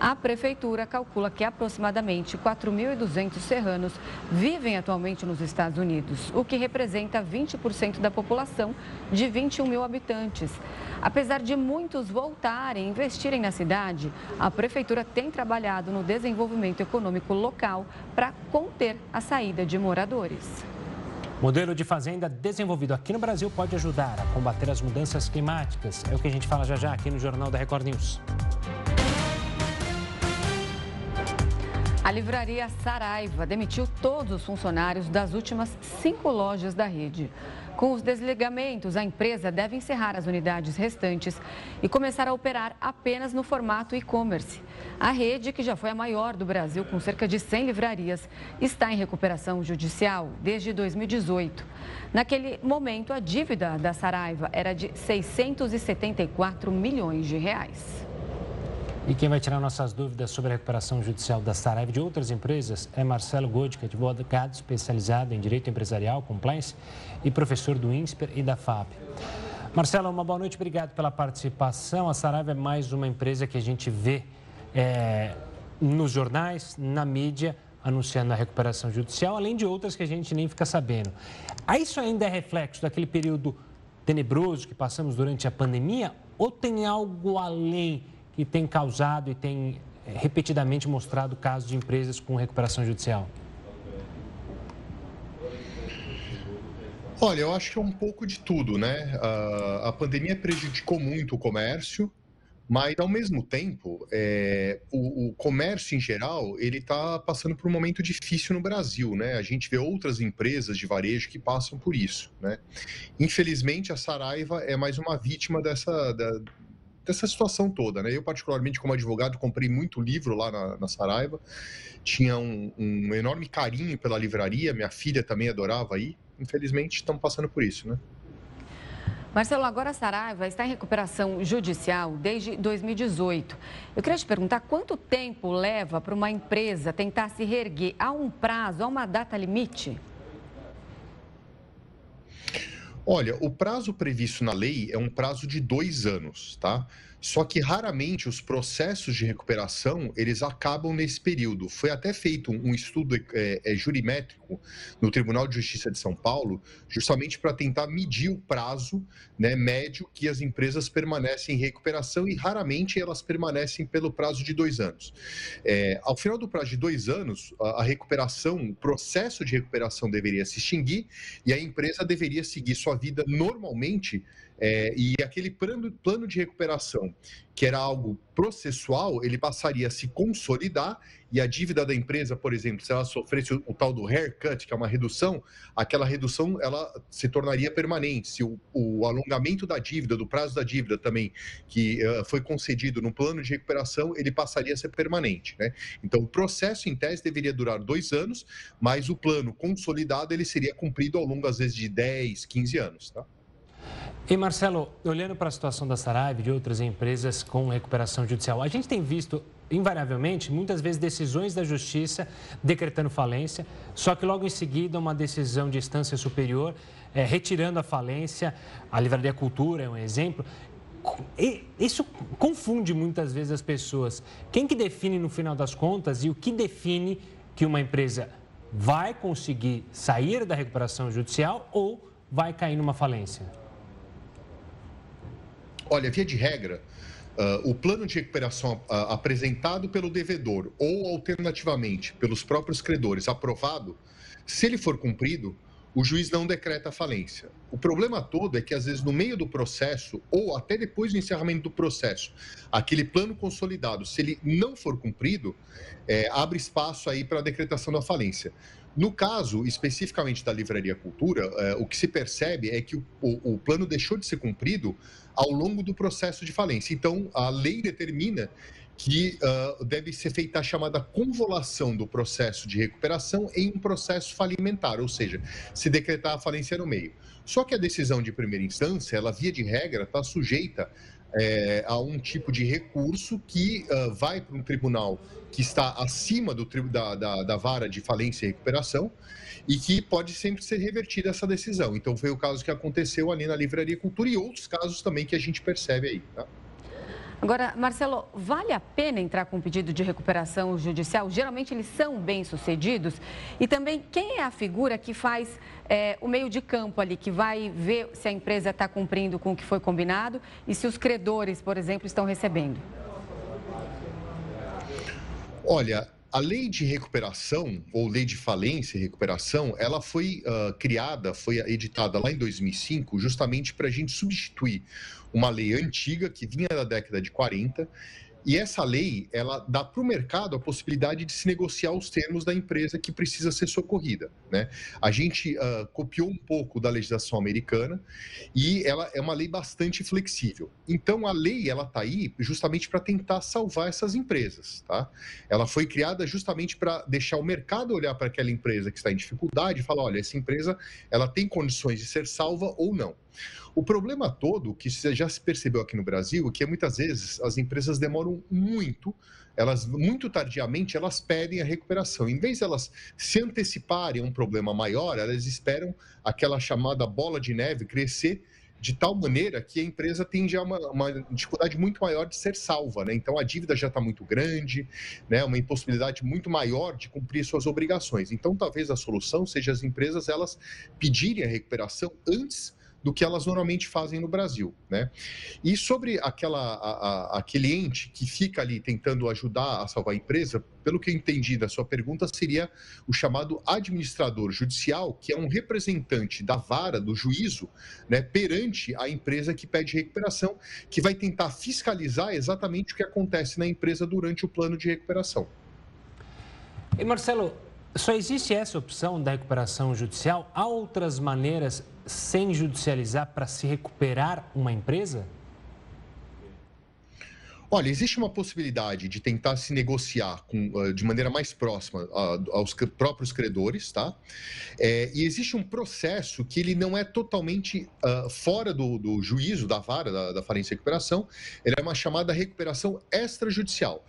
A prefeitura calcula que aproximadamente 4.200 serranos vivem atualmente nos Estados Unidos, o que representa 20% da população de 21 mil habitantes. Apesar de muitos voltarem e investirem na cidade, a prefeitura tem trabalhado no desenvolvimento econômico local para conter a saída de moradores. Modelo de fazenda desenvolvido aqui no Brasil pode ajudar a combater as mudanças climáticas. É o que a gente fala já já aqui no Jornal da Record News. A livraria Saraiva demitiu todos os funcionários das últimas cinco lojas da rede. Com os desligamentos, a empresa deve encerrar as unidades restantes e começar a operar apenas no formato e-commerce. A rede, que já foi a maior do Brasil, com cerca de 100 livrarias, está em recuperação judicial desde 2018. Naquele momento, a dívida da Saraiva era de 674 milhões de reais. E quem vai tirar nossas dúvidas sobre a recuperação judicial da Saraiva e de outras empresas é Marcelo Godic, advogado especializado em direito empresarial, compliance e professor do INSPER e da FAP. Marcelo, uma boa noite, obrigado pela participação. A Saraiva é mais uma empresa que a gente vê é, nos jornais, na mídia, anunciando a recuperação judicial, além de outras que a gente nem fica sabendo. Aí isso ainda é reflexo daquele período tenebroso que passamos durante a pandemia ou tem algo além? Que tem causado e tem eh, repetidamente mostrado casos de empresas com recuperação judicial? Olha, eu acho que é um pouco de tudo, né? A pandemia prejudicou muito o comércio, mas ao mesmo tempo, é, o, o, comércio em geral ele está passando por um momento difícil no Brasil, né? A gente vê outras empresas de varejo que passam por isso, né? Infelizmente, a Saraiva é mais uma vítima dessa da, dessa situação toda, né? Eu, particularmente, como advogado, comprei muito livro lá na, na Saraiva, tinha um, um, enorme carinho pela livraria, minha filha também adorava ir. Infelizmente, estamos passando por isso, né? Marcelo, agora a Saraiva está em recuperação judicial desde 2018. Eu queria te perguntar quanto tempo leva para uma empresa tentar se reerguer? Há um prazo, há uma data limite? Olha, o prazo previsto na lei é um prazo de dois anos, tá? Só que raramente os processos de recuperação eles acabam nesse período. Foi até feito um estudo é, é, jurimétrico no Tribunal de Justiça de São Paulo, justamente para tentar medir o prazo né, médio que as empresas permanecem em recuperação e raramente elas permanecem pelo prazo de dois anos. É, ao final do prazo de dois anos, a, a recuperação, o processo de recuperação deveria se extinguir e a empresa deveria seguir sua vida normalmente é, e aquele plano, plano de recuperação, que era algo processual, ele passaria a se consolidar e a dívida da empresa, por exemplo, se ela sofresse o, o tal do haircut, que é uma redução, aquela redução ela se tornaria permanente. Se o, o alongamento da dívida, do prazo da dívida também, que uh, foi concedido no plano de recuperação, ele passaria a ser permanente. Né? Então, o processo, em tese, deveria durar dois anos, mas o plano consolidado ele seria cumprido ao longo, às vezes, de 10, 15 anos. Tá? E Marcelo, olhando para a situação da Saraiva e de outras empresas com recuperação judicial, a gente tem visto invariavelmente, muitas vezes, decisões da justiça decretando falência, só que logo em seguida uma decisão de instância superior é, retirando a falência. A Livraria Cultura é um exemplo. E isso confunde muitas vezes as pessoas. Quem que define no final das contas e o que define que uma empresa vai conseguir sair da recuperação judicial ou vai cair numa falência? Olha, via de regra, uh, o plano de recuperação uh, apresentado pelo devedor ou, alternativamente, pelos próprios credores aprovado, se ele for cumprido, o juiz não decreta a falência. O problema todo é que, às vezes, no meio do processo, ou até depois do encerramento do processo, aquele plano consolidado, se ele não for cumprido, é, abre espaço aí para a decretação da falência. No caso especificamente da Livraria Cultura, é, o que se percebe é que o, o, o plano deixou de ser cumprido ao longo do processo de falência. Então, a lei determina que uh, deve ser feita a chamada convolução do processo de recuperação em um processo falimentar, ou seja, se decretar a falência no meio. Só que a decisão de primeira instância, ela via de regra está sujeita é, a um tipo de recurso que uh, vai para um tribunal que está acima do, da, da, da, vara de falência e recuperação e que pode sempre ser revertida essa decisão. Então, foi o caso que aconteceu ali na Livraria Cultura e outros casos também que a gente percebe aí. Tá? Agora, Marcelo, vale a pena entrar com um pedido de recuperação judicial? Geralmente eles são bem-sucedidos. E também, quem é a figura que faz é, o meio de campo ali, que vai ver se a empresa está cumprindo com o que foi combinado e se os credores, por exemplo, estão recebendo? Olha, a lei de recuperação, ou lei de falência e recuperação, ela foi uh, criada, foi editada lá em 2005, justamente para a gente substituir uma lei antiga que vinha da década de 40 e essa lei, ela dá para o mercado a possibilidade de se negociar os termos da empresa que precisa ser socorrida. Né? A gente uh, copiou um pouco da legislação americana e ela é uma lei bastante flexível. Então, a lei ela está aí justamente para tentar salvar essas empresas. Tá? Ela foi criada justamente para deixar o mercado olhar para aquela empresa que está em dificuldade e falar, olha, essa empresa ela tem condições de ser salva ou não. O problema todo, que já se percebeu aqui no Brasil, é que muitas vezes as empresas demoram muito, elas muito tardiamente elas pedem a recuperação. Em vez de elas se anteciparem a um problema maior, elas esperam aquela chamada bola de neve crescer de tal maneira que a empresa tem já uma, uma dificuldade muito maior de ser salva, né? Então a dívida já está muito grande, né? Uma impossibilidade muito maior de cumprir suas obrigações. Então talvez a solução seja as empresas elas pedirem a recuperação antes do que elas normalmente fazem no Brasil. Né? E sobre aquela, a, a, aquele ente que fica ali tentando ajudar a salvar a empresa, pelo que eu entendi da sua pergunta, seria o chamado administrador judicial, que é um representante da vara, do juízo, né, perante a empresa que pede recuperação, que vai tentar fiscalizar exatamente o que acontece na empresa durante o plano de recuperação. E Marcelo, só existe essa opção da recuperação judicial? Há outras maneiras sem judicializar para se recuperar uma empresa? Olha, existe uma possibilidade de tentar se negociar com, de maneira mais próxima aos próprios credores, tá? É, e existe um processo que ele não é totalmente uh, fora do, do, juízo da vara, da, da falência e recuperação, ele é uma chamada recuperação extrajudicial.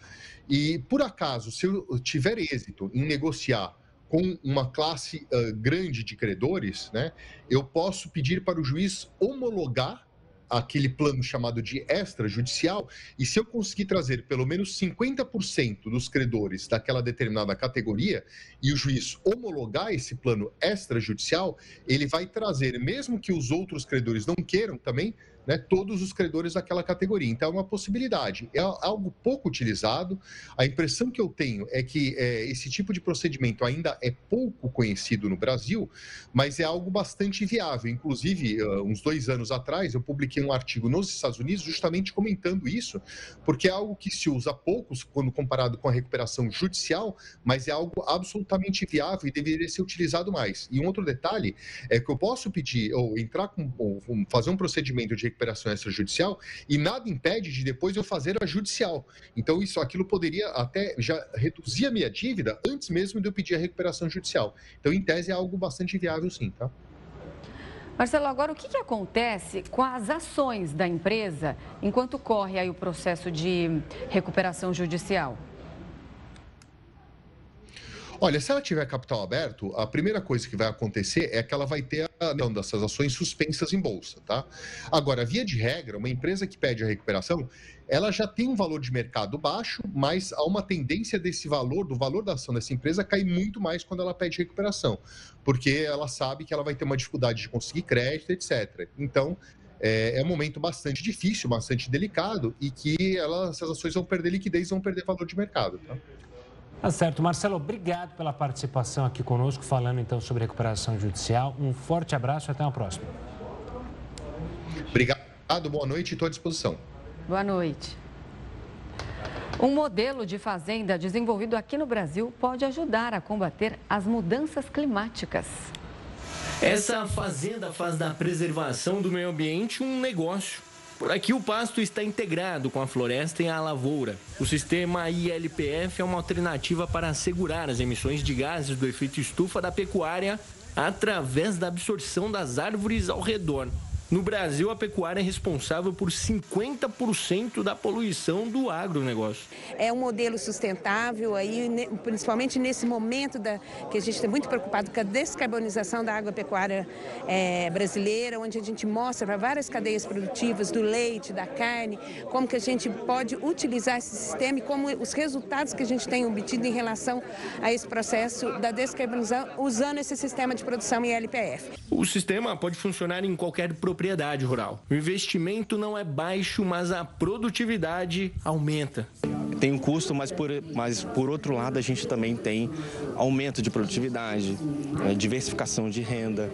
E, por acaso, se eu tiver êxito em negociar com uma classe uh, grande de credores, né, eu posso pedir para o juiz homologar aquele plano chamado de extrajudicial, e se eu conseguir trazer pelo menos 50% dos credores daquela determinada categoria e o juiz homologar esse plano extrajudicial, ele vai trazer, mesmo que os outros credores não queiram também, né, todos os credores daquela categoria. Então, é uma possibilidade. É algo pouco utilizado. A impressão que eu tenho é que é, esse tipo de procedimento ainda é pouco conhecido no Brasil, mas é algo bastante viável. Inclusive, uh, uns dois anos atrás, eu publiquei um artigo nos Estados Unidos justamente comentando isso, porque é algo que se usa pouco quando comparado com a recuperação judicial, mas é algo absolutamente viável e deveria ser utilizado mais. E um outro detalhe é que eu posso pedir ou entrar com ou fazer um procedimento de recuperação extrajudicial e nada impede de depois eu fazer a judicial. Então, isso, aquilo poderia até já reduzir a minha dívida antes mesmo de eu pedir a recuperação judicial. Então, em tese, é algo bastante viável, sim, tá? Marcelo, agora o que, que acontece com as ações da empresa enquanto corre aí o processo de recuperação judicial? Olha, se ela tiver capital aberto, a primeira coisa que vai acontecer é que ela vai ter a não, dessas ações suspensas em bolsa, tá? Agora, via de regra, uma empresa que pede a recuperação, ela já tem um valor de mercado baixo, mas há uma tendência desse valor, do valor da ação dessa empresa, cair muito mais quando ela pede recuperação, porque ela sabe que ela vai ter uma dificuldade de conseguir crédito, etc. Então, é, é, um momento bastante difícil, bastante delicado e que ela, essas ações vão perder liquidez, vão perder valor de mercado. Tá? Tá certo. Marcelo, obrigado pela participação aqui conosco, falando então sobre recuperação judicial. Um forte abraço e até uma próxima. Obrigado, boa noite e estou à disposição. Boa noite. Um modelo de fazenda desenvolvido aqui no Brasil pode ajudar a combater as mudanças climáticas. Essa fazenda faz da preservação do meio ambiente um negócio. Por aqui o pasto está integrado com a floresta e a lavoura. O sistema ILPF é uma alternativa para assegurar as emissões de gases do efeito estufa da pecuária através da absorção das árvores ao redor. No Brasil, a pecuária é responsável por 50% da poluição do agronegócio. É um modelo sustentável, aí, principalmente nesse momento da, que a gente está muito preocupado com a descarbonização da agropecuária é, brasileira, onde a gente mostra para várias cadeias produtivas, do leite, da carne, como que a gente pode utilizar esse sistema e como os resultados que a gente tem obtido em relação a esse processo da descarbonização usando esse sistema de produção em LPF. O sistema pode funcionar em qualquer propriedade rural. O investimento não é baixo, mas a produtividade aumenta. Tem um custo, mas por, mas por outro lado a gente também tem aumento de produtividade, é, diversificação de renda.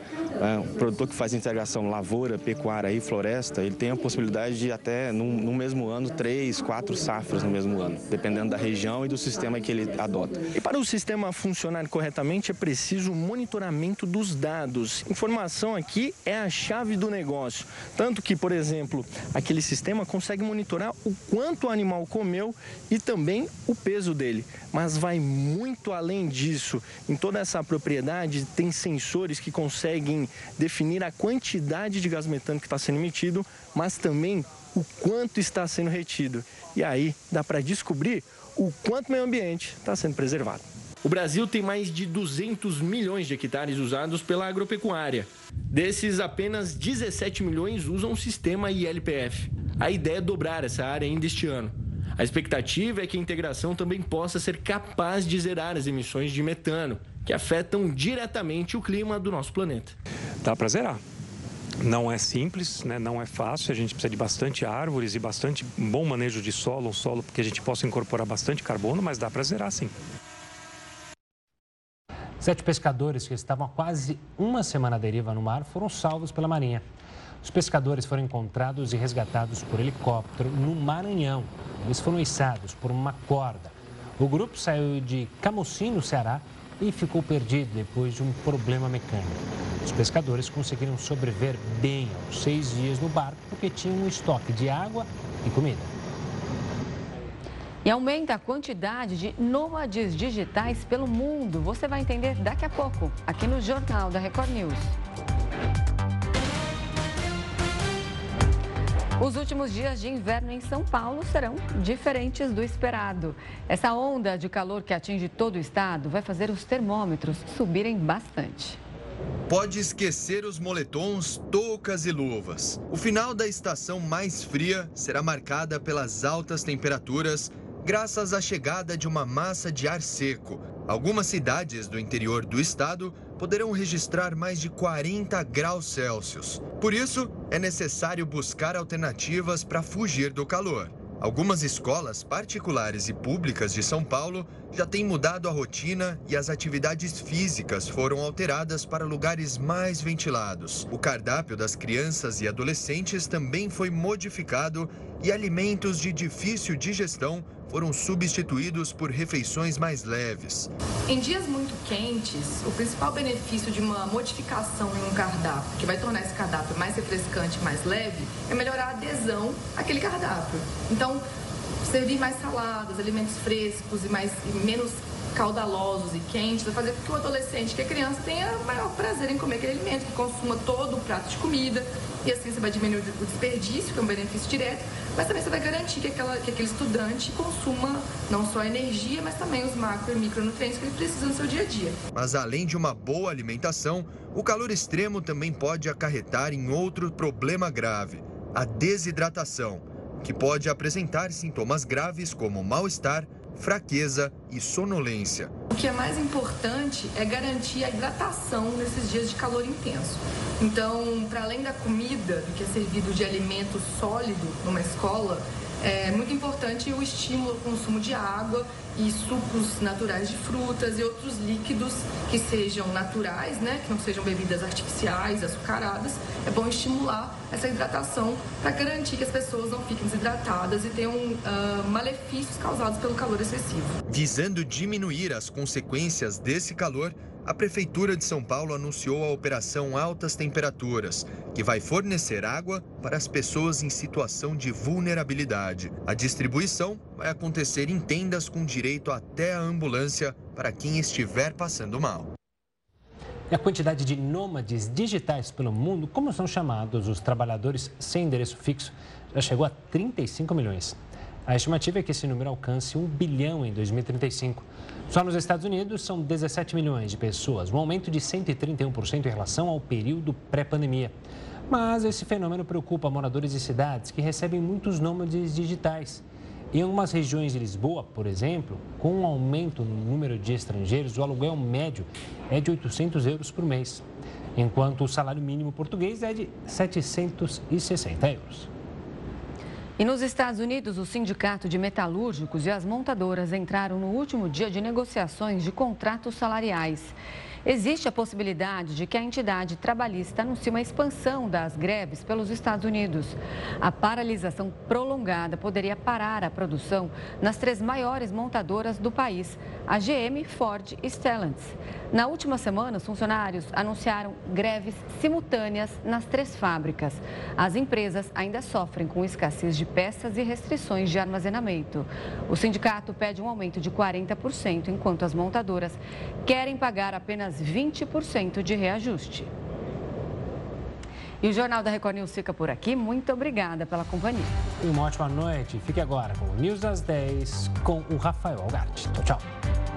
O produtor que faz integração lavoura, pecuária e floresta, ele tem a possibilidade de até no, no mesmo ano três, quatro safras no mesmo ano, dependendo da região e do sistema que ele adota. E para o sistema funcionar corretamente é preciso monitoramento dos dados. Informação aqui é a chave do negócio. Tanto que, por exemplo, aquele sistema consegue monitorar o quanto o animal comeu e também o peso dele. Mas vai muito além disso. Em toda essa propriedade tem sensores que conseguem definir a quantidade de gás metano que está sendo emitido, mas também o quanto está sendo retido. E aí dá para descobrir o quanto o meio ambiente está sendo preservado. O Brasil tem mais de 200 milhões de hectares usados pela agropecuária. Desses, apenas 17 milhões usam o sistema ILPF. A ideia é dobrar essa área ainda este ano. A expectativa é que a integração também possa ser capaz de zerar as emissões de metano, que afetam diretamente o clima do nosso planeta. Dá para zerar. Não é simples, né? não é fácil, a gente precisa de bastante árvores e bastante bom manejo de solo, um solo que a gente possa incorporar bastante carbono, mas dá para zerar sim. Sete pescadores que estavam há quase uma semana à deriva no mar foram salvos pela Marinha. Os pescadores foram encontrados e resgatados por helicóptero no Maranhão. Eles foram içados por uma corda. O grupo saiu de Camocim, no Ceará, e ficou perdido depois de um problema mecânico. Os pescadores conseguiram sobreviver bem aos seis dias no barco porque tinham um estoque de água e comida. E aumenta a quantidade de nômades digitais pelo mundo. Você vai entender daqui a pouco, aqui no Jornal da Record News. Os últimos dias de inverno em São Paulo serão diferentes do esperado. Essa onda de calor que atinge todo o estado vai fazer os termômetros subirem bastante. Pode esquecer os moletons, toucas e luvas. O final da estação mais fria será marcada pelas altas temperaturas graças à chegada de uma massa de ar seco. Algumas cidades do interior do estado poderão registrar mais de 40 graus Celsius. Por isso, é necessário buscar alternativas para fugir do calor. Algumas escolas particulares e públicas de São Paulo já têm mudado a rotina e as atividades físicas foram alteradas para lugares mais ventilados. O cardápio das crianças e adolescentes também foi modificado e alimentos de difícil digestão foram substituídos por refeições mais leves. Em dias muito quentes, o principal benefício de uma modificação em um cardápio, que vai tornar esse cardápio mais refrescante, mais leve, é melhorar a adesão àquele cardápio. Então, servir mais saladas, alimentos frescos e mais e menos caudalosos e quentes vai fazer com que o adolescente, que a criança tenha maior prazer em comer aquele alimento, que consuma todo o prato de comida e assim você vai diminuir o desperdício, que é um benefício direto, mas também você vai garantir que, aquela, que aquele estudante consuma não só energia, mas também os macro e micronutrientes que ele precisa no seu dia a dia. Mas além de uma boa alimentação, o calor extremo também pode acarretar em outro problema grave, a desidratação, que pode apresentar sintomas graves como mal-estar, fraqueza e sonolência. O que é mais importante é garantir a hidratação nesses dias de calor intenso. Então, para além da comida, do que é servido de alimento sólido numa escola, é muito importante o estímulo ao consumo de água e sucos naturais de frutas e outros líquidos que sejam naturais, né, que não sejam bebidas artificiais, açucaradas. É bom estimular essa hidratação para garantir que as pessoas não fiquem desidratadas e tenham uh, malefícios causados pelo calor excessivo. Visando diminuir as consequências desse calor, a Prefeitura de São Paulo anunciou a Operação Altas Temperaturas, que vai fornecer água para as pessoas em situação de vulnerabilidade. A distribuição vai acontecer em tendas com direito até a ambulância para quem estiver passando mal. E a quantidade de nômades digitais pelo mundo, como são chamados os trabalhadores sem endereço fixo, já chegou a 35 milhões. A estimativa é que esse número alcance 1 bilhão em 2035. Só nos Estados Unidos são 17 milhões de pessoas, um aumento de 131% em relação ao período pré-pandemia. Mas esse fenômeno preocupa moradores de cidades que recebem muitos nômades digitais. Em algumas regiões de Lisboa, por exemplo, com um aumento no número de estrangeiros, o aluguel médio é de 800 euros por mês, enquanto o salário mínimo português é de 760 euros. E nos Estados Unidos, o Sindicato de Metalúrgicos e as montadoras entraram no último dia de negociações de contratos salariais. Existe a possibilidade de que a entidade trabalhista anuncie uma expansão das greves pelos Estados Unidos. A paralisação prolongada poderia parar a produção nas três maiores montadoras do país, a GM, Ford e Stellantis. Na última semana, os funcionários anunciaram greves simultâneas nas três fábricas. As empresas ainda sofrem com escassez de peças e restrições de armazenamento. O sindicato pede um aumento de 40%, enquanto as montadoras querem pagar apenas apenas 20% de reajuste. E o Jornal da Record News fica por aqui. Muito obrigada pela companhia. Uma ótima noite. Fique agora com o News das 10 com o Rafael Algarte. Tchau, tchau.